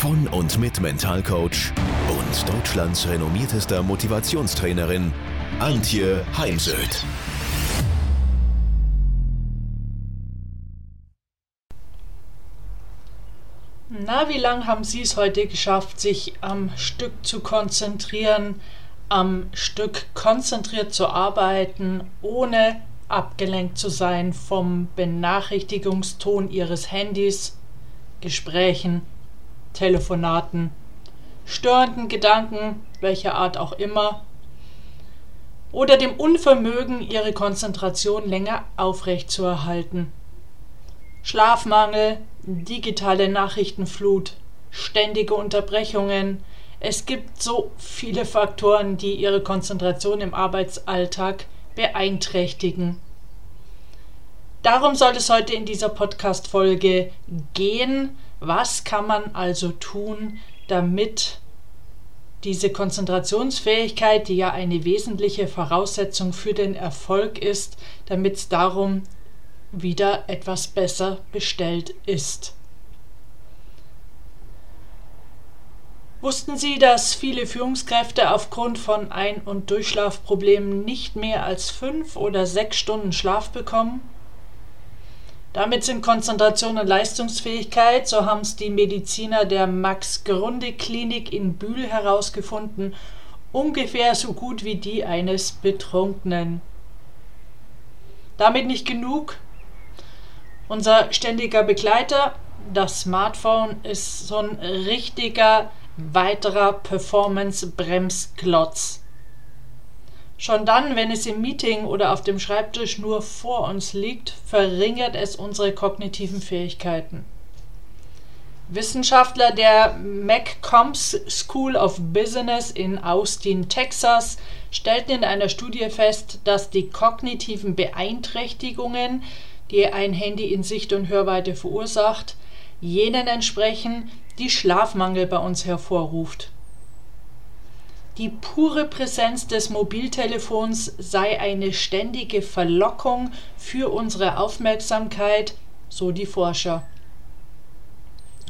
von und mit Mentalcoach und Deutschlands renommiertester Motivationstrainerin Antje Heimsöth. Na, wie lange haben Sie es heute geschafft, sich am Stück zu konzentrieren, am Stück konzentriert zu arbeiten, ohne abgelenkt zu sein vom Benachrichtigungston Ihres Handys, Gesprächen, Telefonaten, störenden Gedanken, welcher Art auch immer, oder dem Unvermögen, Ihre Konzentration länger aufrechtzuerhalten. Schlafmangel, digitale Nachrichtenflut, ständige Unterbrechungen. Es gibt so viele Faktoren, die Ihre Konzentration im Arbeitsalltag beeinträchtigen. Darum soll es heute in dieser Podcast-Folge gehen. Was kann man also tun, damit diese Konzentrationsfähigkeit, die ja eine wesentliche Voraussetzung für den Erfolg ist, damit es darum wieder etwas besser bestellt ist. Wussten Sie, dass viele Führungskräfte aufgrund von Ein- und Durchschlafproblemen nicht mehr als fünf oder sechs Stunden Schlaf bekommen? Damit sind Konzentration und Leistungsfähigkeit, so haben es die Mediziner der Max-Grunde-Klinik in Bühl herausgefunden, ungefähr so gut wie die eines Betrunkenen. Damit nicht genug. Unser ständiger Begleiter, das Smartphone, ist so ein richtiger weiterer Performance-Bremsklotz. Schon dann, wenn es im Meeting oder auf dem Schreibtisch nur vor uns liegt, verringert es unsere kognitiven Fähigkeiten. Wissenschaftler der McCombs School of Business in Austin, Texas, stellten in einer Studie fest, dass die kognitiven Beeinträchtigungen, die ein Handy in Sicht- und Hörweite verursacht, jenen entsprechen, die Schlafmangel bei uns hervorruft. Die pure Präsenz des Mobiltelefons sei eine ständige Verlockung für unsere Aufmerksamkeit, so die Forscher.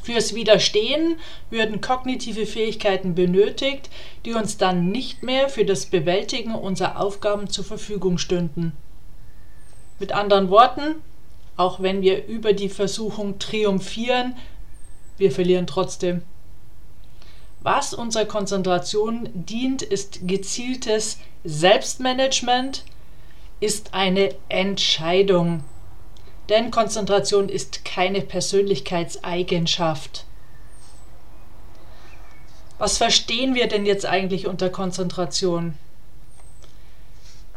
Fürs Widerstehen würden kognitive Fähigkeiten benötigt, die uns dann nicht mehr für das Bewältigen unserer Aufgaben zur Verfügung stünden. Mit anderen Worten, auch wenn wir über die Versuchung triumphieren, wir verlieren trotzdem. Was unserer Konzentration dient, ist gezieltes Selbstmanagement, ist eine Entscheidung. Denn Konzentration ist keine Persönlichkeitseigenschaft. Was verstehen wir denn jetzt eigentlich unter Konzentration?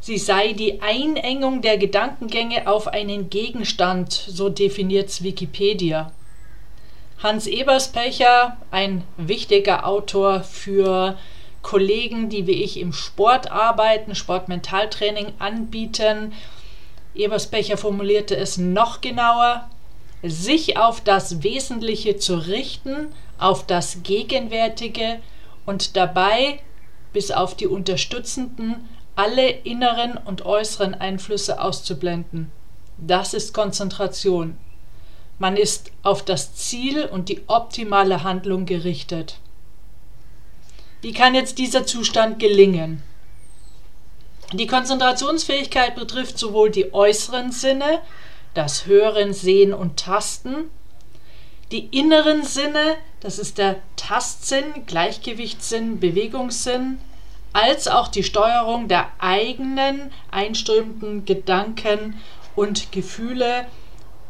Sie sei die Einengung der Gedankengänge auf einen Gegenstand, so definiert es Wikipedia. Hans Eberspecher, ein wichtiger Autor für Kollegen, die wie ich im Sport arbeiten, Sportmentaltraining anbieten. Eberspecher formulierte es noch genauer, sich auf das Wesentliche zu richten, auf das Gegenwärtige und dabei bis auf die unterstützenden alle inneren und äußeren Einflüsse auszublenden. Das ist Konzentration. Man ist auf das Ziel und die optimale Handlung gerichtet. Wie kann jetzt dieser Zustand gelingen? Die Konzentrationsfähigkeit betrifft sowohl die äußeren Sinne, das Hören, Sehen und Tasten, die inneren Sinne, das ist der Tastsinn, Gleichgewichtssinn, Bewegungssinn, als auch die Steuerung der eigenen einströmenden Gedanken und Gefühle,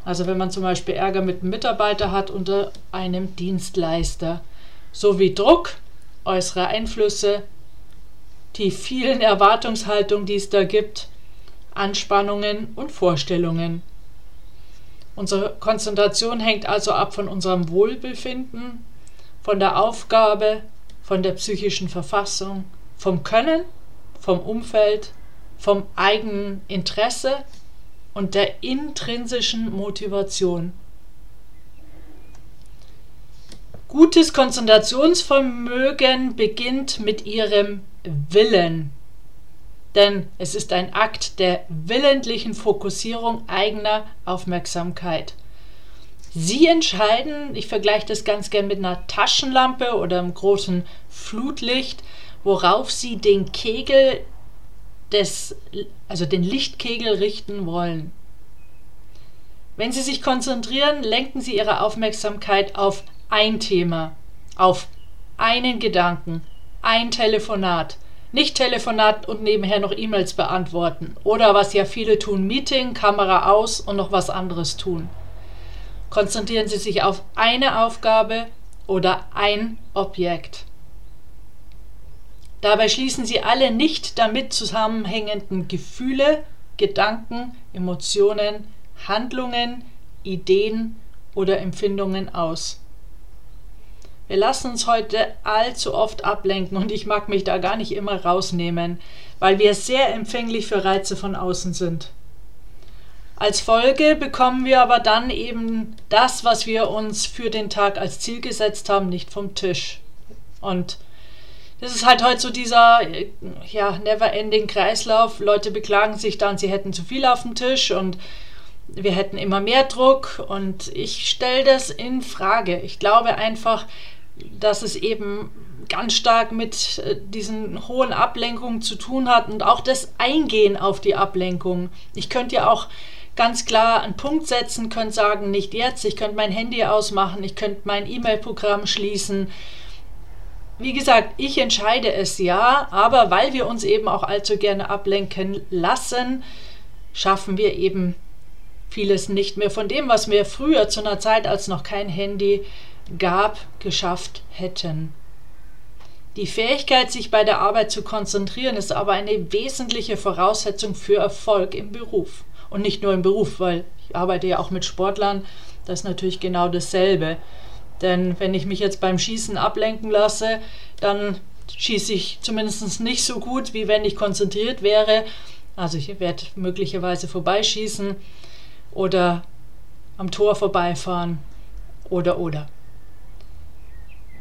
also wenn man zum Beispiel Ärger mit einem Mitarbeiter hat unter einem Dienstleister, sowie Druck, äußere Einflüsse, die vielen Erwartungshaltungen, die es da gibt, Anspannungen und Vorstellungen. Unsere Konzentration hängt also ab von unserem Wohlbefinden, von der Aufgabe, von der psychischen Verfassung, vom Können, vom Umfeld, vom eigenen Interesse und der intrinsischen Motivation. Gutes Konzentrationsvermögen beginnt mit ihrem Willen, denn es ist ein Akt der willentlichen Fokussierung eigener Aufmerksamkeit. Sie entscheiden, ich vergleiche das ganz gern mit einer Taschenlampe oder einem großen Flutlicht, worauf Sie den Kegel des, also den Lichtkegel richten wollen. Wenn Sie sich konzentrieren, lenken Sie Ihre Aufmerksamkeit auf ein Thema, auf einen Gedanken, ein Telefonat. Nicht Telefonat und nebenher noch E-Mails beantworten. Oder was ja viele tun, Meeting, Kamera aus und noch was anderes tun. Konzentrieren Sie sich auf eine Aufgabe oder ein Objekt. Dabei schließen Sie alle nicht damit zusammenhängenden Gefühle, Gedanken, Emotionen, Handlungen, Ideen oder Empfindungen aus. Wir lassen uns heute allzu oft ablenken und ich mag mich da gar nicht immer rausnehmen, weil wir sehr empfänglich für Reize von außen sind. Als Folge bekommen wir aber dann eben das, was wir uns für den Tag als Ziel gesetzt haben, nicht vom Tisch. Und das ist halt heute so dieser ja, never-ending Kreislauf. Leute beklagen sich dann, sie hätten zu viel auf dem Tisch und wir hätten immer mehr Druck. Und ich stelle das in Frage. Ich glaube einfach, dass es eben ganz stark mit äh, diesen hohen Ablenkungen zu tun hat und auch das Eingehen auf die Ablenkung. Ich könnte ja auch ganz klar einen Punkt setzen, könnte sagen, nicht jetzt, ich könnte mein Handy ausmachen, ich könnte mein E-Mail-Programm schließen. Wie gesagt, ich entscheide es ja, aber weil wir uns eben auch allzu gerne ablenken lassen, schaffen wir eben vieles nicht mehr von dem, was wir früher zu einer Zeit, als noch kein Handy gab, geschafft hätten. Die Fähigkeit, sich bei der Arbeit zu konzentrieren, ist aber eine wesentliche Voraussetzung für Erfolg im Beruf. Und nicht nur im Beruf, weil ich arbeite ja auch mit Sportlern, das ist natürlich genau dasselbe. Denn wenn ich mich jetzt beim Schießen ablenken lasse, dann schieße ich zumindest nicht so gut, wie wenn ich konzentriert wäre. Also ich werde möglicherweise vorbeischießen oder am Tor vorbeifahren oder oder.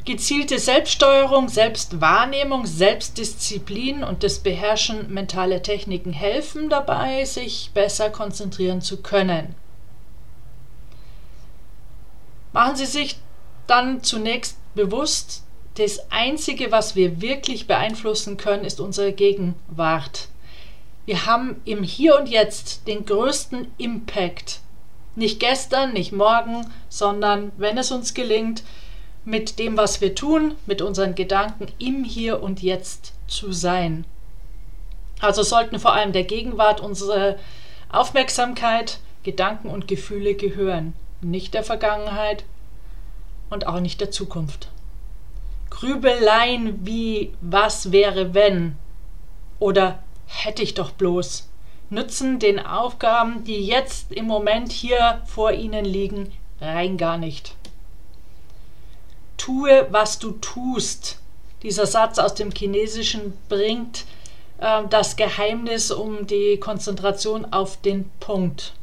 Gezielte Selbststeuerung, Selbstwahrnehmung, Selbstdisziplin und das Beherrschen mentaler Techniken helfen dabei, sich besser konzentrieren zu können. Machen Sie sich dann zunächst bewusst, das Einzige, was wir wirklich beeinflussen können, ist unsere Gegenwart. Wir haben im Hier und Jetzt den größten Impact. Nicht gestern, nicht morgen, sondern wenn es uns gelingt, mit dem, was wir tun, mit unseren Gedanken im Hier und Jetzt zu sein. Also sollten vor allem der Gegenwart unsere Aufmerksamkeit, Gedanken und Gefühle gehören, nicht der Vergangenheit und auch nicht der Zukunft. Grübeleien wie was wäre wenn oder hätte ich doch bloß nützen den Aufgaben, die jetzt im Moment hier vor Ihnen liegen, rein gar nicht tue, was du tust. Dieser Satz aus dem Chinesischen bringt äh, das Geheimnis um die Konzentration auf den Punkt.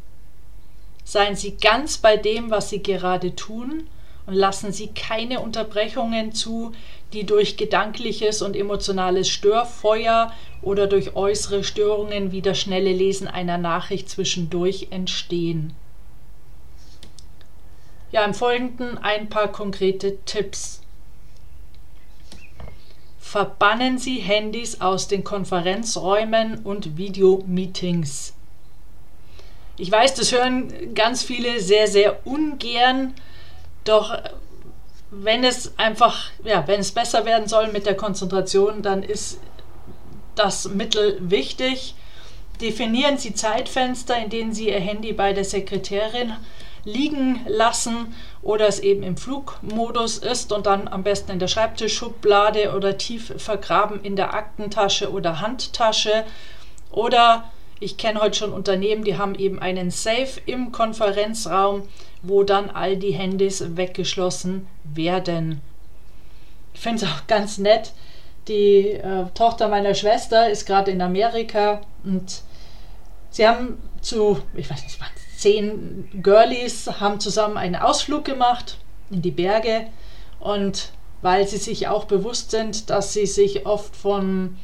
Seien Sie ganz bei dem, was Sie gerade tun und lassen Sie keine Unterbrechungen zu, die durch gedankliches und emotionales Störfeuer oder durch äußere Störungen wie das schnelle Lesen einer Nachricht zwischendurch entstehen. Ja, im Folgenden ein paar konkrete Tipps. Verbannen Sie Handys aus den Konferenzräumen und Videomeetings. Ich weiß, das hören ganz viele sehr, sehr ungern, doch wenn es einfach, ja, wenn es besser werden soll mit der Konzentration, dann ist das Mittel wichtig. Definieren Sie Zeitfenster, in denen Sie Ihr Handy bei der Sekretärin liegen lassen oder es eben im Flugmodus ist und dann am besten in der Schreibtischschublade oder tief vergraben in der Aktentasche oder Handtasche. Oder ich kenne heute schon Unternehmen, die haben eben einen Safe im Konferenzraum, wo dann all die Handys weggeschlossen werden. Ich finde es auch ganz nett, Die äh, Tochter meiner Schwester ist gerade in Amerika und sie haben zu, ich weiß nicht, zehn Girlies haben zusammen einen Ausflug gemacht in die Berge und weil sie sich auch bewusst sind, dass sie sich oft von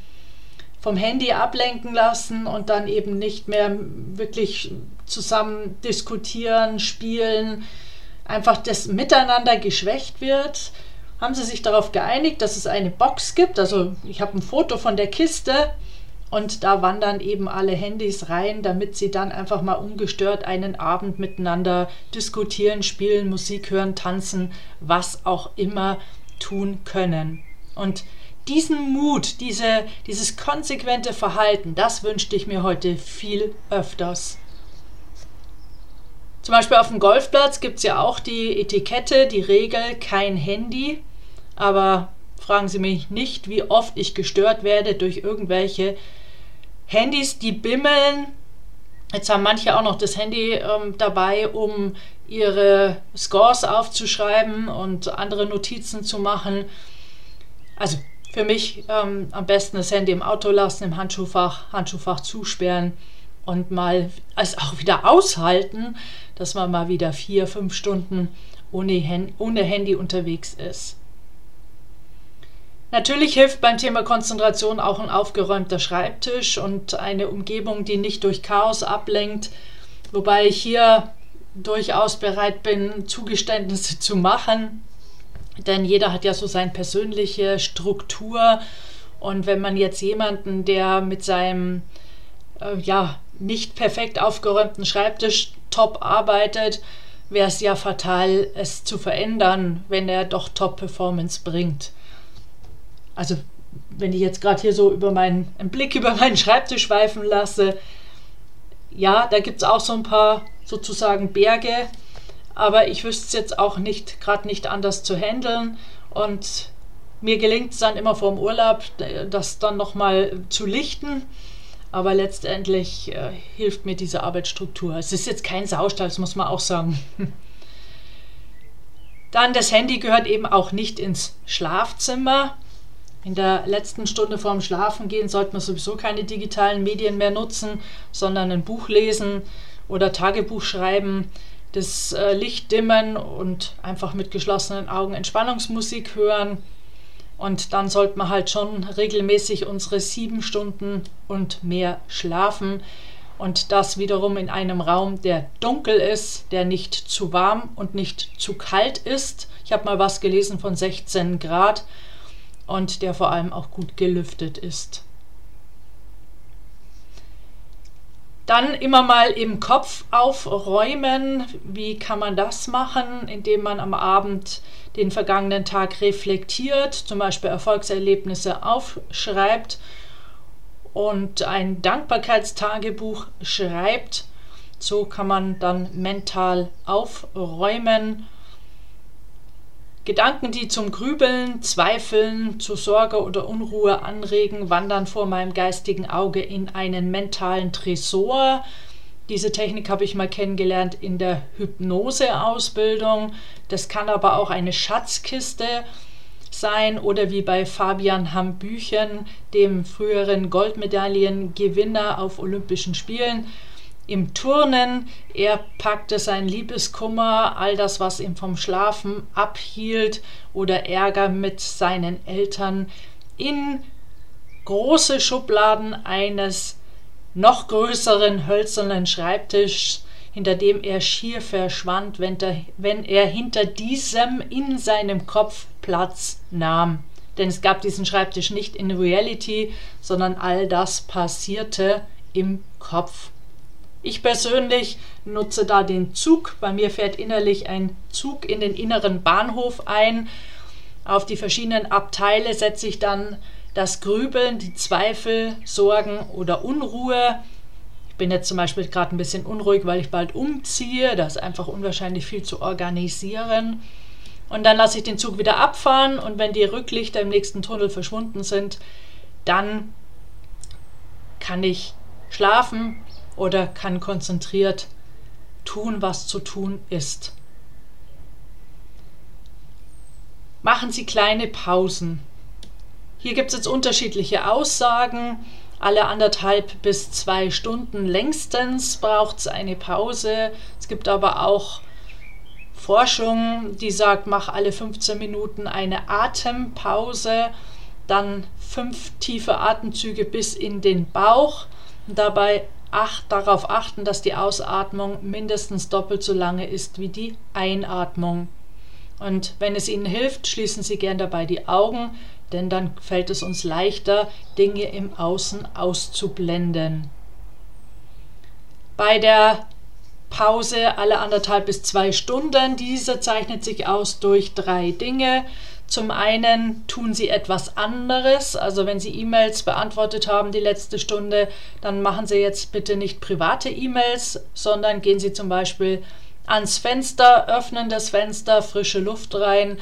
vom Handy ablenken lassen und dann eben nicht mehr wirklich zusammen diskutieren, spielen, einfach das Miteinander geschwächt wird, haben sie sich darauf geeinigt, dass es eine Box gibt. Also ich habe ein Foto von der Kiste und da wandern eben alle Handys rein, damit sie dann einfach mal ungestört einen Abend miteinander diskutieren, spielen, Musik hören, tanzen, was auch immer tun können. Und diesen Mut, diese, dieses konsequente Verhalten, das wünschte ich mir heute viel öfters. Zum Beispiel auf dem Golfplatz gibt es ja auch die Etikette, die Regel, kein Handy. Aber fragen Sie mich nicht, wie oft ich gestört werde durch irgendwelche Handys, die bimmeln. Jetzt haben manche auch noch das Handy ähm, dabei, um ihre Scores aufzuschreiben und andere Notizen zu machen. Also für mich ähm, am besten das Handy im Auto lassen, im Handschuhfach, Handschuhfach zusperren und mal es auch wieder aushalten, dass man mal wieder vier, fünf Stunden ohne, ohne Handy unterwegs ist. Natürlich hilft beim Thema Konzentration auch ein aufgeräumter Schreibtisch und eine Umgebung, die nicht durch Chaos ablenkt, wobei ich hier durchaus bereit bin, Zugeständnisse zu machen. Denn jeder hat ja so seine persönliche Struktur. Und wenn man jetzt jemanden, der mit seinem äh, ja, nicht perfekt aufgeräumten Schreibtisch top arbeitet, wäre es ja fatal, es zu verändern, wenn er doch Top-Performance bringt. Also, wenn ich jetzt gerade hier so über meinen einen Blick über meinen Schreibtisch schweifen lasse, ja, da gibt es auch so ein paar sozusagen Berge, aber ich wüsste es jetzt auch nicht, gerade nicht anders zu handeln. Und mir gelingt es dann immer vorm Urlaub, das dann nochmal zu lichten. Aber letztendlich äh, hilft mir diese Arbeitsstruktur. Es ist jetzt kein Saustall, das muss man auch sagen. Dann das Handy gehört eben auch nicht ins Schlafzimmer. In der letzten Stunde vorm Schlafengehen sollte man sowieso keine digitalen Medien mehr nutzen, sondern ein Buch lesen oder Tagebuch schreiben das äh, Licht dimmen und einfach mit geschlossenen Augen Entspannungsmusik hören. Und dann sollte man halt schon regelmäßig unsere sieben Stunden und mehr schlafen. Und das wiederum in einem Raum, der dunkel ist, der nicht zu warm und nicht zu kalt ist. Ich habe mal was gelesen von 16 Grad und der vor allem auch gut gelüftet ist. Dann immer mal im Kopf aufräumen. Wie kann man das machen? Indem man am Abend den vergangenen Tag reflektiert, zum Beispiel Erfolgserlebnisse aufschreibt und ein Dankbarkeitstagebuch schreibt. So kann man dann mental aufräumen Gedanken, die zum Grübeln, Zweifeln, zu Sorge oder Unruhe anregen, wandern vor meinem geistigen Auge in einen mentalen Tresor. Diese Technik habe ich mal kennengelernt in der Hypnose-Ausbildung. Das kann aber auch eine Schatzkiste sein oder wie bei Fabian Hambüchen, dem früheren Goldmedaillengewinner auf Olympischen Spielen im Turnen. Er packte sein Liebeskummer, all das, was ihn vom Schlafen abhielt oder Ärger mit seinen Eltern, in große Schubladen eines noch größeren hölzernen Schreibtischs, hinter dem er schier verschwand, wenn, der, wenn er hinter diesem in seinem Kopf Platz nahm. Denn es gab diesen Schreibtisch nicht in Reality, sondern all das passierte im Kopf. Ich persönlich nutze da den Zug. Bei mir fährt innerlich ein Zug in den inneren Bahnhof ein. Auf die verschiedenen Abteile setze ich dann das Grübeln, die Zweifel, Sorgen oder Unruhe. Ich bin jetzt zum Beispiel gerade ein bisschen unruhig, weil ich bald umziehe. Da ist einfach unwahrscheinlich viel zu organisieren. Und dann lasse ich den Zug wieder abfahren und wenn die Rücklichter im nächsten Tunnel verschwunden sind, dann kann ich schlafen oder kann konzentriert tun, was zu tun ist. Machen Sie kleine Pausen. Hier gibt es jetzt unterschiedliche Aussagen. Alle anderthalb bis zwei Stunden längstens braucht es eine Pause. Es gibt aber auch Forschung, die sagt, mach alle 15 Minuten eine Atempause, dann fünf tiefe Atemzüge bis in den Bauch dabei acht, darauf achten, dass die Ausatmung mindestens doppelt so lange ist wie die Einatmung. Und wenn es Ihnen hilft, schließen Sie gern dabei die Augen, denn dann fällt es uns leichter, Dinge im Außen auszublenden. Bei der Pause alle anderthalb bis zwei Stunden, diese zeichnet sich aus durch drei Dinge. Zum einen tun Sie etwas anderes, also wenn Sie E-Mails beantwortet haben die letzte Stunde, dann machen Sie jetzt bitte nicht private E-Mails, sondern gehen Sie zum Beispiel ans Fenster, öffnen das Fenster, frische Luft rein,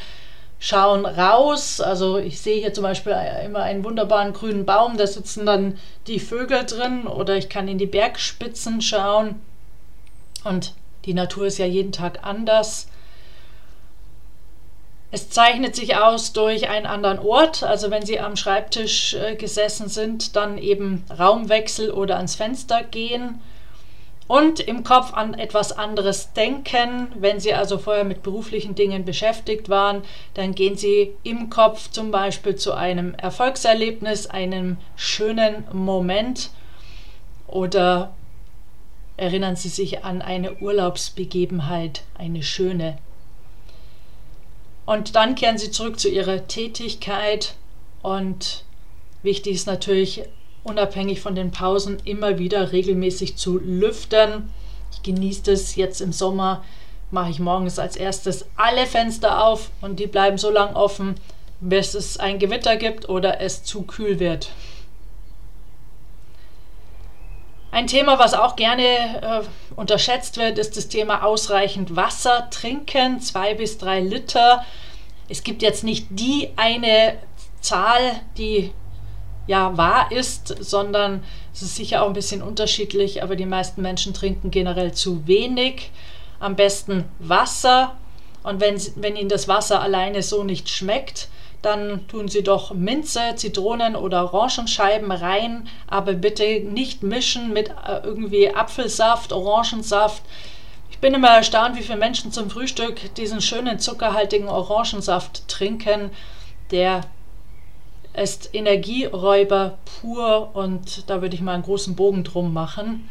schauen raus. Also ich sehe hier zum Beispiel immer einen wunderbaren grünen Baum, da sitzen dann die Vögel drin oder ich kann in die Bergspitzen schauen. Und die Natur ist ja jeden Tag anders. Es zeichnet sich aus durch einen anderen Ort, also wenn Sie am Schreibtisch äh, gesessen sind, dann eben Raumwechsel oder ans Fenster gehen und im Kopf an etwas anderes denken. Wenn Sie also vorher mit beruflichen Dingen beschäftigt waren, dann gehen Sie im Kopf zum Beispiel zu einem Erfolgserlebnis, einem schönen Moment oder erinnern Sie sich an eine Urlaubsbegebenheit, eine schöne und dann kehren sie zurück zu ihrer Tätigkeit und wichtig ist natürlich, unabhängig von den Pausen, immer wieder regelmäßig zu lüften. Ich genieße das jetzt im Sommer, mache ich morgens als erstes alle Fenster auf und die bleiben so lang offen, bis es ein Gewitter gibt oder es zu kühl wird. Ein Thema, was auch gerne äh, unterschätzt wird, ist das Thema ausreichend Wasser trinken, zwei bis drei Liter. Es gibt jetzt nicht die eine Zahl, die ja wahr ist, sondern es ist sicher auch ein bisschen unterschiedlich, aber die meisten Menschen trinken generell zu wenig. Am besten Wasser. Und wenn, wenn Ihnen das Wasser alleine so nicht schmeckt, dann tun Sie doch Minze, Zitronen oder Orangenscheiben rein, aber bitte nicht mischen mit äh, irgendwie Apfelsaft, Orangensaft. Ich bin immer erstaunt, wie viele Menschen zum Frühstück diesen schönen zuckerhaltigen Orangensaft trinken. Der ist Energieräuber pur und da würde ich mal einen großen Bogen drum machen.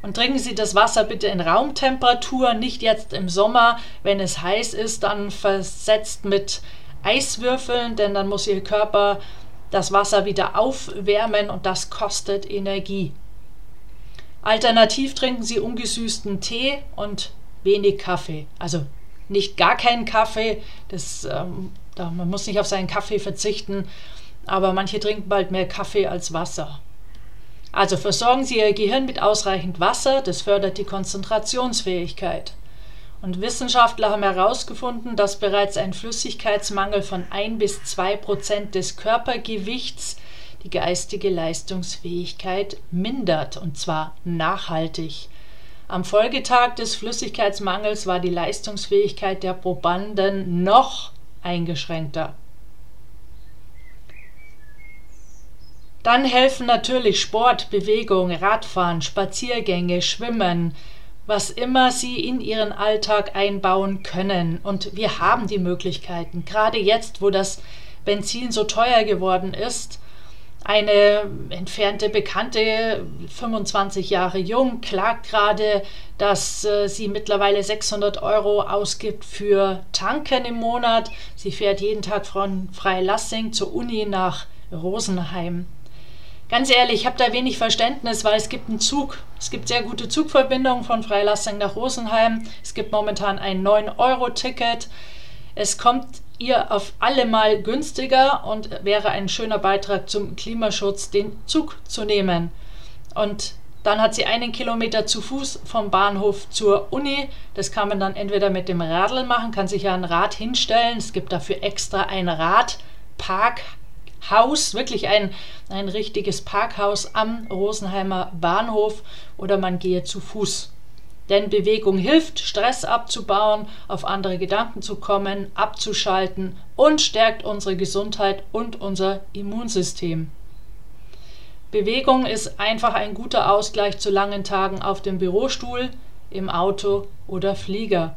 Und trinken Sie das Wasser bitte in Raumtemperatur, nicht jetzt im Sommer, wenn es heiß ist, dann versetzt mit Eiswürfeln, denn dann muss Ihr Körper das Wasser wieder aufwärmen und das kostet Energie. Alternativ trinken Sie ungesüßten Tee und wenig Kaffee. Also nicht gar keinen Kaffee, das, ähm, da, man muss nicht auf seinen Kaffee verzichten, aber manche trinken bald mehr Kaffee als Wasser. Also versorgen Sie Ihr Gehirn mit ausreichend Wasser, das fördert die Konzentrationsfähigkeit. Und Wissenschaftler haben herausgefunden, dass bereits ein Flüssigkeitsmangel von 1 bis 2 Prozent des Körpergewichts die geistige Leistungsfähigkeit mindert, und zwar nachhaltig. Am Folgetag des Flüssigkeitsmangels war die Leistungsfähigkeit der Probanden noch eingeschränkter. Dann helfen natürlich Sport, Bewegung, Radfahren, Spaziergänge, Schwimmen, was immer sie in ihren Alltag einbauen können. Und wir haben die Möglichkeiten, gerade jetzt, wo das Benzin so teuer geworden ist. Eine entfernte Bekannte, 25 Jahre jung, klagt gerade, dass äh, sie mittlerweile 600 Euro ausgibt für Tanken im Monat. Sie fährt jeden Tag von Freilassing zur Uni nach Rosenheim. Ganz ehrlich, ich habe da wenig Verständnis, weil es gibt einen Zug. Es gibt sehr gute Zugverbindungen von Freilassing nach Rosenheim. Es gibt momentan ein 9-Euro-Ticket. Es kommt ihr auf alle Mal günstiger und wäre ein schöner Beitrag zum Klimaschutz, den Zug zu nehmen. Und dann hat sie einen Kilometer zu Fuß vom Bahnhof zur Uni. Das kann man dann entweder mit dem Radl machen, kann sich ja ein Rad hinstellen. Es gibt dafür extra ein Radpark. Haus, wirklich ein, ein richtiges Parkhaus am Rosenheimer Bahnhof oder man gehe zu Fuß. Denn Bewegung hilft, Stress abzubauen, auf andere Gedanken zu kommen, abzuschalten und stärkt unsere Gesundheit und unser Immunsystem. Bewegung ist einfach ein guter Ausgleich zu langen Tagen auf dem Bürostuhl, im Auto oder Flieger.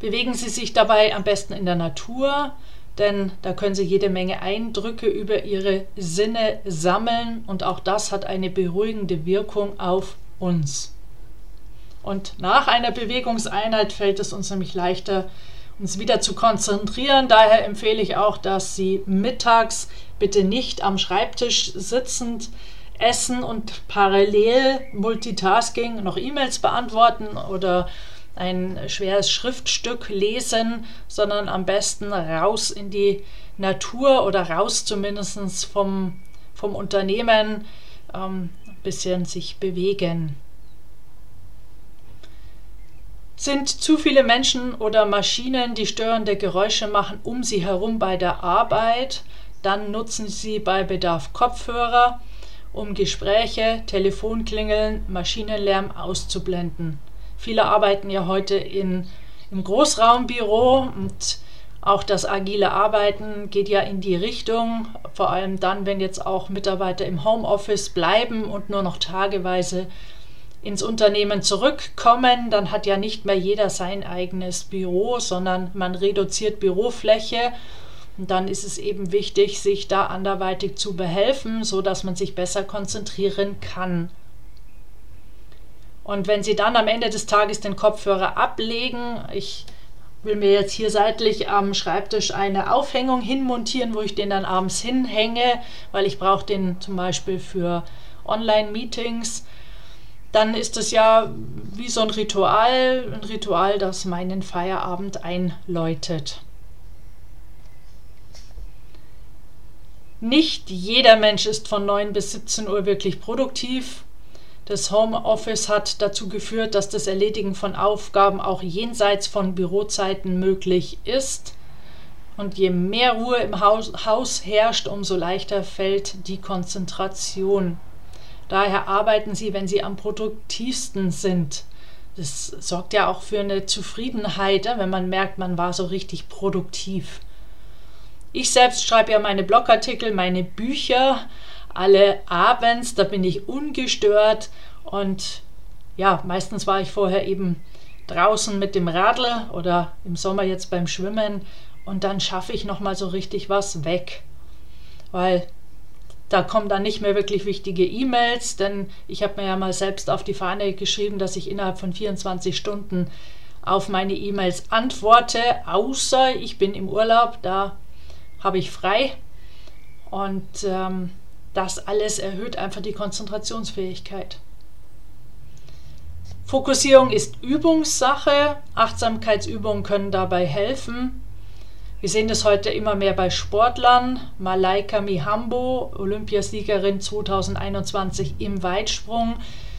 Bewegen Sie sich dabei am besten in der Natur, denn da können Sie jede Menge Eindrücke über Ihre Sinne sammeln und auch das hat eine beruhigende Wirkung auf uns. Und nach einer Bewegungseinheit fällt es uns nämlich leichter, uns wieder zu konzentrieren. Daher empfehle ich auch, dass Sie mittags bitte nicht am Schreibtisch sitzend essen und parallel Multitasking noch E-Mails beantworten oder ein schweres Schriftstück lesen, sondern am besten raus in die Natur oder raus zumindest vom, vom Unternehmen, ähm, ein bisschen sich bewegen. Sind zu viele Menschen oder Maschinen, die störende Geräusche machen, um sie herum bei der Arbeit, dann nutzen Sie bei Bedarf Kopfhörer, um Gespräche, Telefonklingeln, Maschinenlärm auszublenden. Viele arbeiten ja heute in, im Großraumbüro und auch das agile Arbeiten geht ja in die Richtung, vor allem dann, wenn jetzt auch Mitarbeiter im Homeoffice bleiben und nur noch tageweise ins Unternehmen zurückkommen, dann hat ja nicht mehr jeder sein eigenes Büro, sondern man reduziert Bürofläche und dann ist es eben wichtig, sich da anderweitig zu behelfen, so dass man sich besser konzentrieren kann. Und wenn Sie dann am Ende des Tages den Kopfhörer ablegen, ich will mir jetzt hier seitlich am Schreibtisch eine Aufhängung hinmontieren, wo ich den dann abends hinhänge, weil ich brauche den zum Beispiel für Online-Meetings dann ist es ja wie so ein Ritual, ein Ritual, das meinen Feierabend einläutet. Nicht jeder Mensch ist von 9 bis 17 Uhr wirklich produktiv. Das Homeoffice hat dazu geführt, dass das Erledigen von Aufgaben auch jenseits von Bürozeiten möglich ist. Und je mehr Ruhe im Haus, Haus herrscht, umso leichter fällt die Konzentration. Daher arbeiten sie, wenn sie am produktivsten sind. Das sorgt ja auch für eine Zufriedenheit, wenn man merkt, man war so richtig produktiv. Ich selbst schreibe ja meine Blogartikel, meine Bücher alle abends, da bin ich ungestört und ja, meistens war ich vorher eben draußen mit dem Radl oder im Sommer jetzt beim Schwimmen und dann schaffe ich noch mal so richtig was weg. Weil da kommen dann nicht mehr wirklich wichtige E-Mails, denn ich habe mir ja mal selbst auf die Fahne geschrieben, dass ich innerhalb von 24 Stunden auf meine E-Mails antworte, außer ich bin im Urlaub, da habe ich frei. Und ähm, das alles erhöht einfach die Konzentrationsfähigkeit. Fokussierung ist Übungssache. Achtsamkeitsübungen können dabei helfen. Wir sehen das heute immer mehr bei Sportlern. Malaika Mihambo, Olympiasiegerin 2021 im Weitsprung,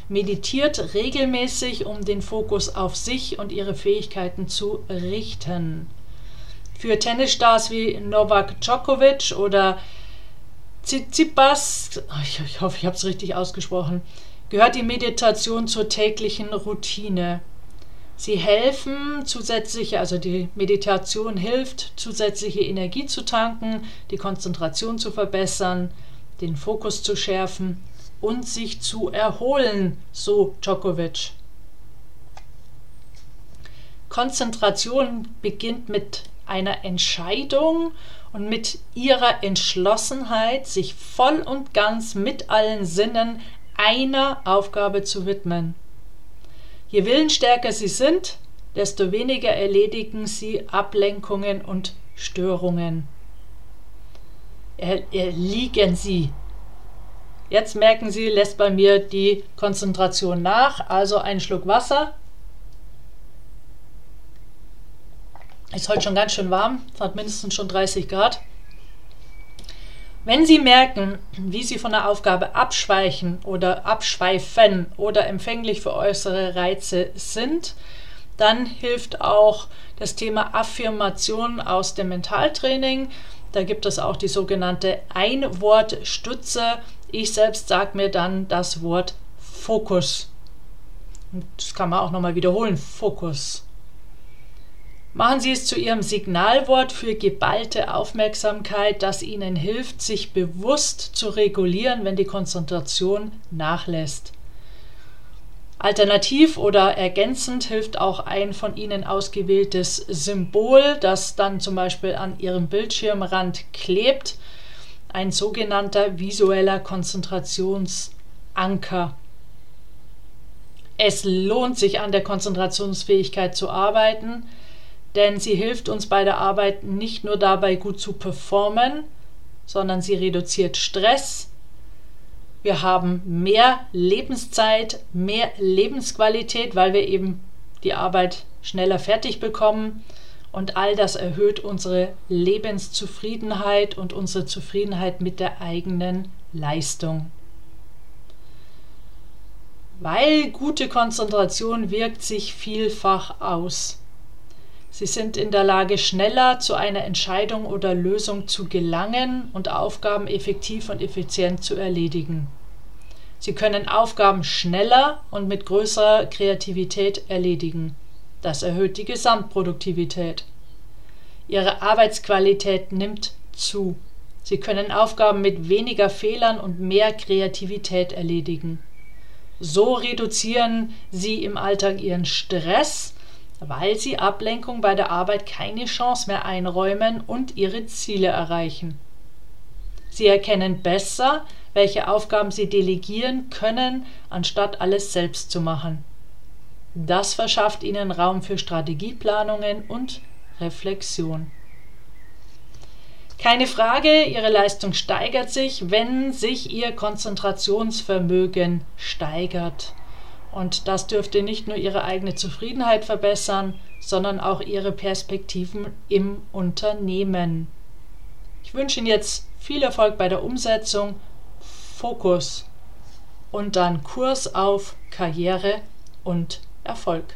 meditiert regelmäßig, um den Fokus auf sich und ihre Fähigkeiten zu richten. Für Tennisstars wie Novak Djokovic oder Tsitsipas, ich hoffe, ich habe es richtig ausgesprochen, gehört die Meditation zur täglichen Routine. Sie helfen zusätzliche, also die Meditation hilft, zusätzliche Energie zu tanken, die Konzentration zu verbessern, den Fokus zu schärfen und sich zu erholen, so Djokovic. Konzentration beginnt mit einer Entscheidung und mit ihrer Entschlossenheit, sich voll und ganz mit allen Sinnen einer Aufgabe zu widmen. Je willensstärker sie sind, desto weniger erledigen sie Ablenkungen und Störungen. Erliegen sie. Jetzt merken Sie, lässt bei mir die Konzentration nach. Also ein Schluck Wasser. Ist heute schon ganz schön warm, es hat mindestens schon 30 Grad. Wenn Sie merken, wie Sie von der Aufgabe abschweichen oder abschweifen oder empfänglich für äußere Reize sind, dann hilft auch das Thema Affirmation aus dem Mentaltraining. Da gibt es auch die sogenannte Einwortstütze. Ich selbst sage mir dann das Wort Fokus. Das kann man auch nochmal wiederholen. Fokus. Machen Sie es zu Ihrem Signalwort für geballte Aufmerksamkeit, das Ihnen hilft, sich bewusst zu regulieren, wenn die Konzentration nachlässt. Alternativ oder ergänzend hilft auch ein von Ihnen ausgewähltes Symbol, das dann zum Beispiel an Ihrem Bildschirmrand klebt, ein sogenannter visueller Konzentrationsanker. Es lohnt sich an der Konzentrationsfähigkeit zu arbeiten, denn sie hilft uns bei der Arbeit nicht nur dabei gut zu performen, sondern sie reduziert Stress, wir haben mehr Lebenszeit, mehr Lebensqualität, weil wir eben die Arbeit schneller fertig bekommen. Und all das erhöht unsere Lebenszufriedenheit und unsere Zufriedenheit mit der eigenen Leistung. Weil gute Konzentration wirkt sich vielfach aus. Sie sind in der Lage, schneller zu einer Entscheidung oder Lösung zu gelangen und Aufgaben effektiv und effizient zu erledigen. Sie können Aufgaben schneller und mit größerer Kreativität erledigen. Das erhöht die Gesamtproduktivität. Ihre Arbeitsqualität nimmt zu. Sie können Aufgaben mit weniger Fehlern und mehr Kreativität erledigen. So reduzieren Sie im Alltag Ihren Stress weil sie Ablenkung bei der Arbeit keine Chance mehr einräumen und ihre Ziele erreichen. Sie erkennen besser, welche Aufgaben sie delegieren können, anstatt alles selbst zu machen. Das verschafft ihnen Raum für Strategieplanungen und Reflexion. Keine Frage, ihre Leistung steigert sich, wenn sich ihr Konzentrationsvermögen steigert. Und das dürfte nicht nur ihre eigene Zufriedenheit verbessern, sondern auch ihre Perspektiven im Unternehmen. Ich wünsche Ihnen jetzt viel Erfolg bei der Umsetzung, Fokus und dann Kurs auf Karriere und Erfolg.